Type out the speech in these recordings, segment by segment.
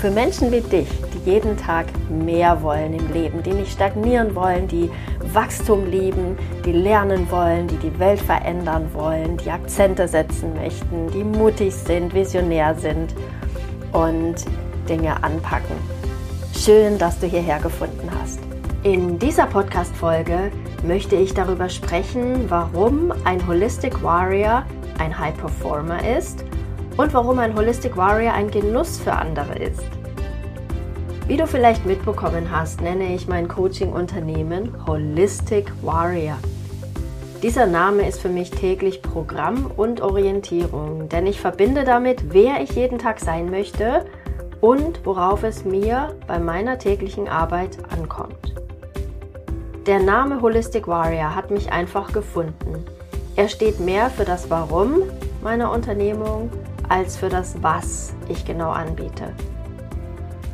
für Menschen wie dich, die jeden Tag mehr wollen im Leben, die nicht stagnieren wollen, die Wachstum lieben, die lernen wollen, die die Welt verändern wollen, die Akzente setzen möchten, die mutig sind, visionär sind und Dinge anpacken. Schön, dass du hierher gefunden hast. In dieser Podcast-Folge möchte ich darüber sprechen, warum ein Holistic Warrior ein High Performer ist und warum ein Holistic Warrior ein Genuss für andere ist. Wie du vielleicht mitbekommen hast, nenne ich mein Coaching-Unternehmen Holistic Warrior. Dieser Name ist für mich täglich Programm und Orientierung, denn ich verbinde damit, wer ich jeden Tag sein möchte und worauf es mir bei meiner täglichen Arbeit ankommt. Der Name Holistic Warrior hat mich einfach gefunden. Er steht mehr für das Warum meiner Unternehmung als für das Was ich genau anbiete.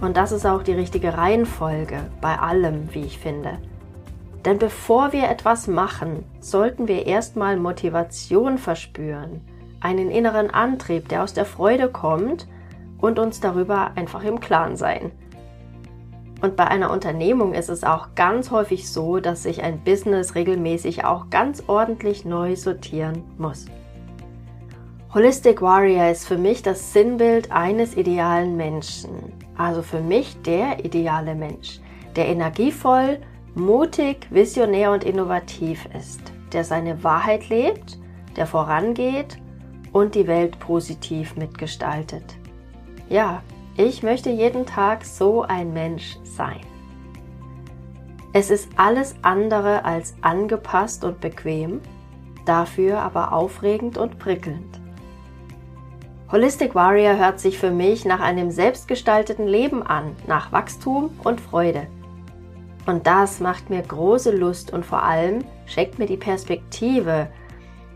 Und das ist auch die richtige Reihenfolge bei allem, wie ich finde. Denn bevor wir etwas machen, sollten wir erstmal Motivation verspüren, einen inneren Antrieb, der aus der Freude kommt und uns darüber einfach im Klaren sein. Und bei einer Unternehmung ist es auch ganz häufig so, dass sich ein Business regelmäßig auch ganz ordentlich neu sortieren muss. Holistic Warrior ist für mich das Sinnbild eines idealen Menschen. Also für mich der ideale Mensch, der energievoll, mutig, visionär und innovativ ist, der seine Wahrheit lebt, der vorangeht und die Welt positiv mitgestaltet. Ja, ich möchte jeden Tag so ein Mensch sein. Es ist alles andere als angepasst und bequem, dafür aber aufregend und prickelnd. Holistic Warrior hört sich für mich nach einem selbstgestalteten Leben an, nach Wachstum und Freude. Und das macht mir große Lust und vor allem schenkt mir die Perspektive,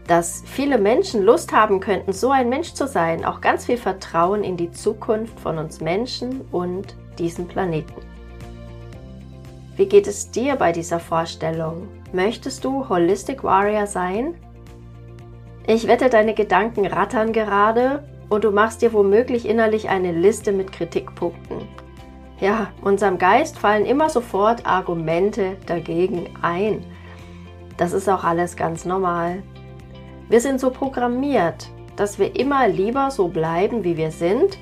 dass viele Menschen Lust haben könnten, so ein Mensch zu sein, auch ganz viel Vertrauen in die Zukunft von uns Menschen und diesem Planeten. Wie geht es dir bei dieser Vorstellung? Möchtest du Holistic Warrior sein? Ich wette, deine Gedanken rattern gerade und du machst dir womöglich innerlich eine Liste mit Kritikpunkten. Ja, unserem Geist fallen immer sofort Argumente dagegen ein. Das ist auch alles ganz normal. Wir sind so programmiert, dass wir immer lieber so bleiben, wie wir sind,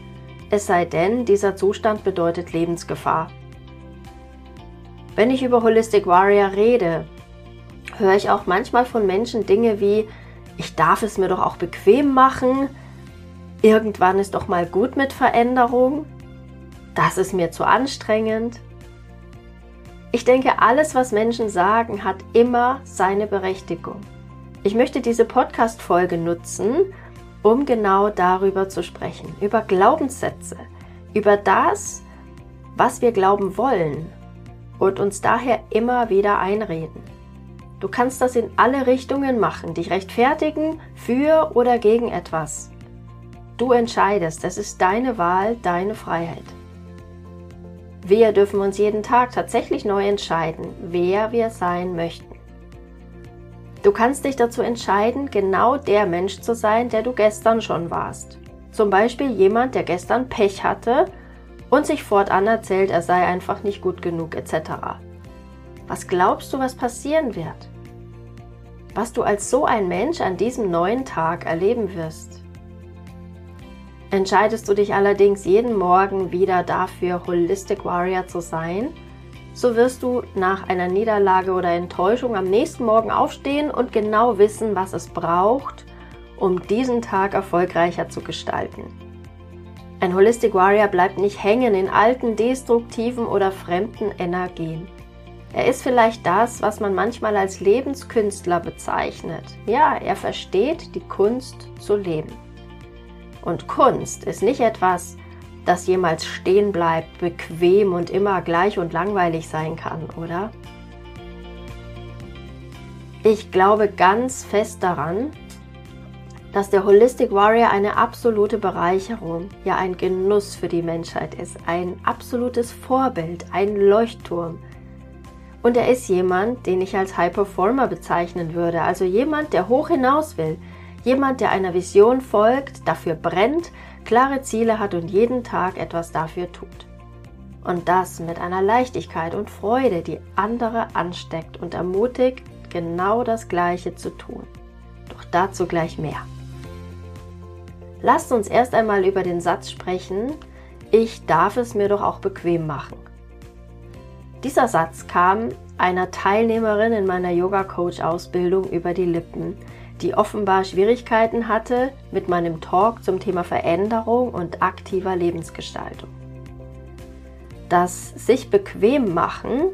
es sei denn, dieser Zustand bedeutet Lebensgefahr. Wenn ich über Holistic Warrior rede, höre ich auch manchmal von Menschen Dinge wie, ich darf es mir doch auch bequem machen, Irgendwann ist doch mal gut mit Veränderung. Das ist mir zu anstrengend. Ich denke, alles, was Menschen sagen, hat immer seine Berechtigung. Ich möchte diese Podcast-Folge nutzen, um genau darüber zu sprechen, über Glaubenssätze, über das, was wir glauben wollen und uns daher immer wieder einreden. Du kannst das in alle Richtungen machen, dich rechtfertigen für oder gegen etwas. Du entscheidest, das ist deine Wahl, deine Freiheit. Wir dürfen uns jeden Tag tatsächlich neu entscheiden, wer wir sein möchten. Du kannst dich dazu entscheiden, genau der Mensch zu sein, der du gestern schon warst. Zum Beispiel jemand, der gestern Pech hatte und sich fortan erzählt, er sei einfach nicht gut genug etc. Was glaubst du, was passieren wird? Was du als so ein Mensch an diesem neuen Tag erleben wirst? Entscheidest du dich allerdings jeden Morgen wieder dafür, Holistic Warrior zu sein, so wirst du nach einer Niederlage oder Enttäuschung am nächsten Morgen aufstehen und genau wissen, was es braucht, um diesen Tag erfolgreicher zu gestalten. Ein Holistic Warrior bleibt nicht hängen in alten, destruktiven oder fremden Energien. Er ist vielleicht das, was man manchmal als Lebenskünstler bezeichnet. Ja, er versteht die Kunst zu leben. Und Kunst ist nicht etwas, das jemals stehen bleibt, bequem und immer gleich und langweilig sein kann, oder? Ich glaube ganz fest daran, dass der Holistic Warrior eine absolute Bereicherung, ja ein Genuss für die Menschheit ist, ein absolutes Vorbild, ein Leuchtturm. Und er ist jemand, den ich als High Performer bezeichnen würde, also jemand, der hoch hinaus will, jemand, der einer Vision folgt, dafür brennt, klare Ziele hat und jeden Tag etwas dafür tut. Und das mit einer Leichtigkeit und Freude, die andere ansteckt und ermutigt, genau das Gleiche zu tun. Doch dazu gleich mehr. Lasst uns erst einmal über den Satz sprechen, ich darf es mir doch auch bequem machen. Dieser Satz kam einer Teilnehmerin in meiner Yoga-Coach-Ausbildung über die Lippen, die offenbar Schwierigkeiten hatte mit meinem Talk zum Thema Veränderung und aktiver Lebensgestaltung. Das sich bequem machen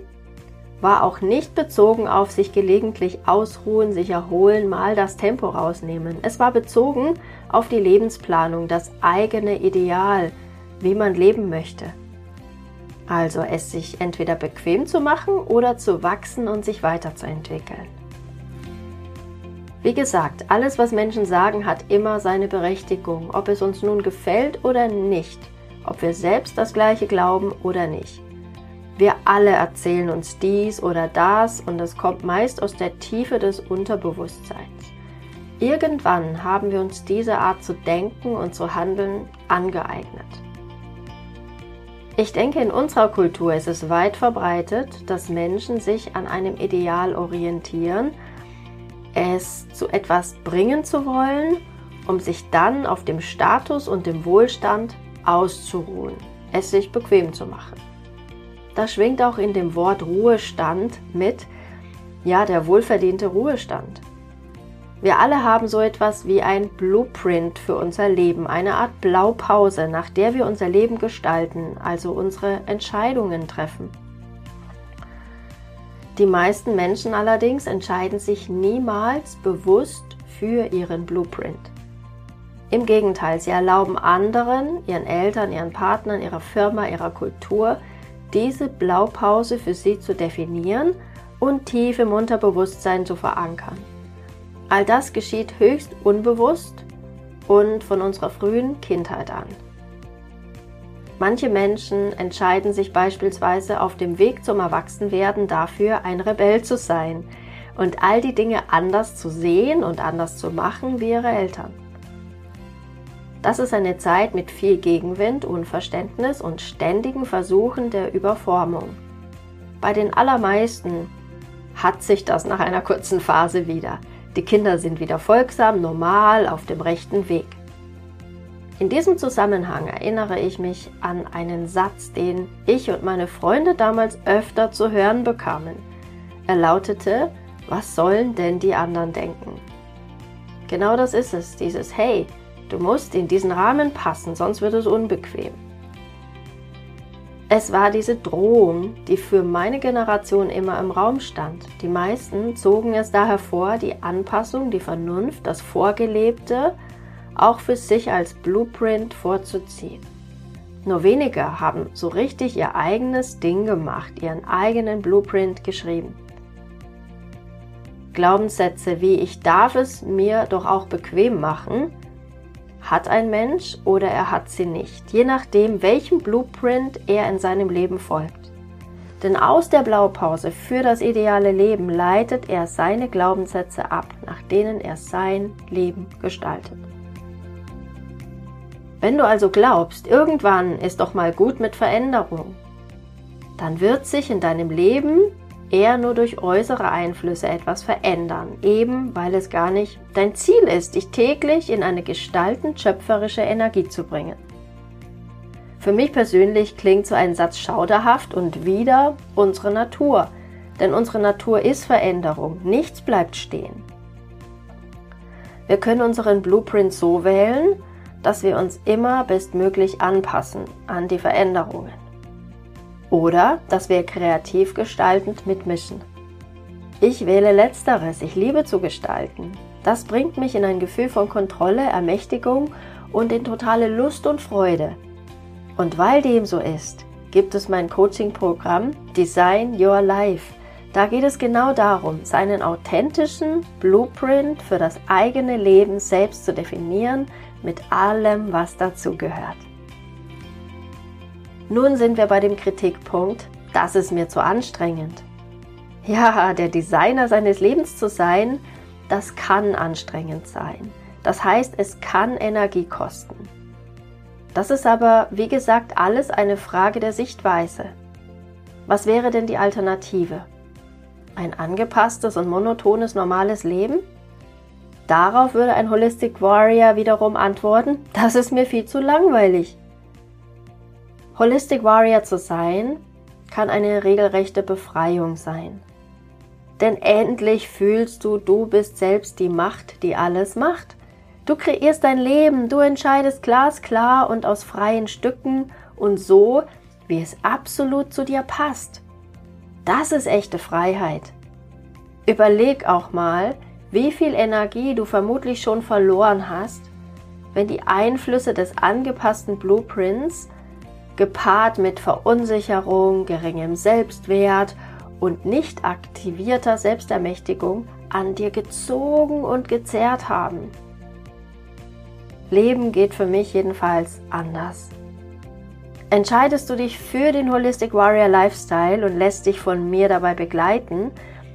war auch nicht bezogen auf sich gelegentlich ausruhen, sich erholen, mal das Tempo rausnehmen. Es war bezogen auf die Lebensplanung, das eigene Ideal, wie man leben möchte. Also es sich entweder bequem zu machen oder zu wachsen und sich weiterzuentwickeln. Wie gesagt, alles, was Menschen sagen, hat immer seine Berechtigung, ob es uns nun gefällt oder nicht, ob wir selbst das gleiche glauben oder nicht. Wir alle erzählen uns dies oder das und es kommt meist aus der Tiefe des Unterbewusstseins. Irgendwann haben wir uns diese Art zu denken und zu handeln angeeignet. Ich denke, in unserer Kultur ist es weit verbreitet, dass Menschen sich an einem Ideal orientieren, es zu etwas bringen zu wollen, um sich dann auf dem Status und dem Wohlstand auszuruhen, es sich bequem zu machen. Da schwingt auch in dem Wort Ruhestand mit, ja, der wohlverdiente Ruhestand. Wir alle haben so etwas wie ein Blueprint für unser Leben, eine Art Blaupause, nach der wir unser Leben gestalten, also unsere Entscheidungen treffen. Die meisten Menschen allerdings entscheiden sich niemals bewusst für ihren Blueprint. Im Gegenteil, sie erlauben anderen, ihren Eltern, ihren Partnern, ihrer Firma, ihrer Kultur, diese Blaupause für sie zu definieren und tief im Unterbewusstsein zu verankern. All das geschieht höchst unbewusst und von unserer frühen Kindheit an. Manche Menschen entscheiden sich beispielsweise auf dem Weg zum Erwachsenwerden dafür, ein Rebell zu sein und all die Dinge anders zu sehen und anders zu machen wie ihre Eltern. Das ist eine Zeit mit viel Gegenwind, Unverständnis und ständigen Versuchen der Überformung. Bei den allermeisten hat sich das nach einer kurzen Phase wieder. Die Kinder sind wieder folgsam, normal, auf dem rechten Weg. In diesem Zusammenhang erinnere ich mich an einen Satz, den ich und meine Freunde damals öfter zu hören bekamen. Er lautete, was sollen denn die anderen denken? Genau das ist es, dieses Hey, du musst in diesen Rahmen passen, sonst wird es unbequem. Es war diese Drohung, die für meine Generation immer im Raum stand. Die meisten zogen es da hervor, die Anpassung, die Vernunft, das Vorgelebte auch für sich als Blueprint vorzuziehen. Nur wenige haben so richtig ihr eigenes Ding gemacht, ihren eigenen Blueprint geschrieben. Glaubenssätze wie ich darf es mir doch auch bequem machen hat ein Mensch oder er hat sie nicht, je nachdem, welchem Blueprint er in seinem Leben folgt. Denn aus der Blaupause für das ideale Leben leitet er seine Glaubenssätze ab, nach denen er sein Leben gestaltet. Wenn du also glaubst, irgendwann ist doch mal gut mit Veränderung, dann wird sich in deinem Leben eher nur durch äußere Einflüsse etwas verändern, eben weil es gar nicht dein Ziel ist, dich täglich in eine gestaltend schöpferische Energie zu bringen. Für mich persönlich klingt so ein Satz schauderhaft und wieder unsere Natur, denn unsere Natur ist Veränderung, nichts bleibt stehen. Wir können unseren Blueprint so wählen, dass wir uns immer bestmöglich anpassen an die Veränderungen. Oder dass wir kreativ gestaltend mitmischen. Ich wähle letzteres, ich liebe zu gestalten. Das bringt mich in ein Gefühl von Kontrolle, Ermächtigung und in totale Lust und Freude. Und weil dem so ist, gibt es mein Coaching-Programm Design Your Life, Da geht es genau darum, seinen authentischen Blueprint für das eigene Leben selbst zu definieren, mit allem, was dazu gehört. Nun sind wir bei dem Kritikpunkt, das ist mir zu anstrengend. Ja, der Designer seines Lebens zu sein, das kann anstrengend sein. Das heißt, es kann Energie kosten. Das ist aber, wie gesagt, alles eine Frage der Sichtweise. Was wäre denn die Alternative? Ein angepasstes und monotones normales Leben? Darauf würde ein Holistic Warrior wiederum antworten, das ist mir viel zu langweilig. Holistic Warrior zu sein, kann eine regelrechte Befreiung sein. Denn endlich fühlst du, du bist selbst die Macht, die alles macht. Du kreierst dein Leben, du entscheidest glasklar und aus freien Stücken und so, wie es absolut zu dir passt. Das ist echte Freiheit. Überleg auch mal, wie viel Energie du vermutlich schon verloren hast, wenn die Einflüsse des angepassten Blueprints gepaart mit Verunsicherung, geringem Selbstwert und nicht aktivierter Selbstermächtigung an dir gezogen und gezerrt haben. Leben geht für mich jedenfalls anders. Entscheidest du dich für den Holistic Warrior Lifestyle und lässt dich von mir dabei begleiten,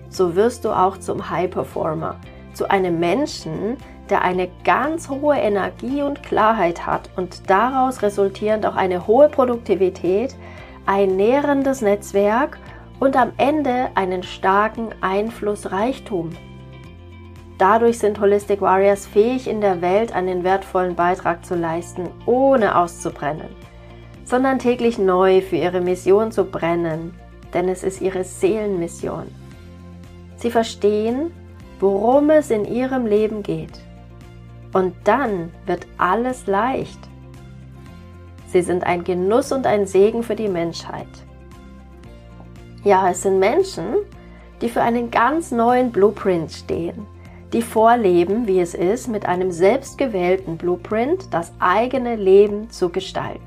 so wirst du auch zum High Performer, zu einem Menschen, der eine ganz hohe Energie und Klarheit hat und daraus resultierend auch eine hohe Produktivität, ein nährendes Netzwerk und am Ende einen starken Einflussreichtum. Dadurch sind Holistic Warriors fähig, in der Welt einen wertvollen Beitrag zu leisten, ohne auszubrennen, sondern täglich neu für ihre Mission zu brennen, denn es ist ihre Seelenmission. Sie verstehen, worum es in ihrem Leben geht. Und dann wird alles leicht. Sie sind ein Genuss und ein Segen für die Menschheit. Ja, es sind Menschen, die für einen ganz neuen Blueprint stehen, die vorleben, wie es ist, mit einem selbstgewählten Blueprint das eigene Leben zu gestalten.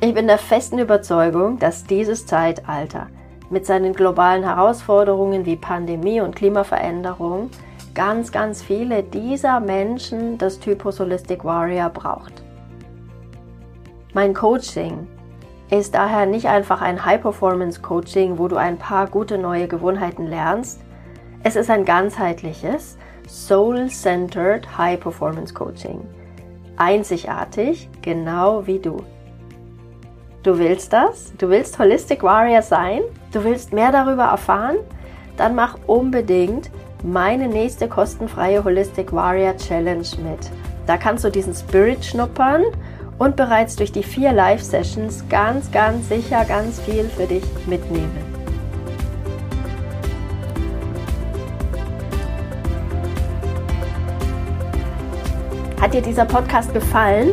Ich bin der festen Überzeugung, dass dieses Zeitalter mit seinen globalen Herausforderungen wie Pandemie und Klimaveränderung ganz, ganz viele dieser Menschen das Typus Holistic Warrior braucht. Mein Coaching ist daher nicht einfach ein High-Performance-Coaching, wo du ein paar gute neue Gewohnheiten lernst. Es ist ein ganzheitliches, Soul-Centered High-Performance-Coaching. Einzigartig, genau wie du. Du willst das? Du willst Holistic Warrior sein? Du willst mehr darüber erfahren? Dann mach unbedingt meine nächste kostenfreie Holistic Warrior Challenge mit. Da kannst du diesen Spirit schnuppern und bereits durch die vier Live-Sessions ganz, ganz sicher ganz viel für dich mitnehmen. Hat dir dieser Podcast gefallen?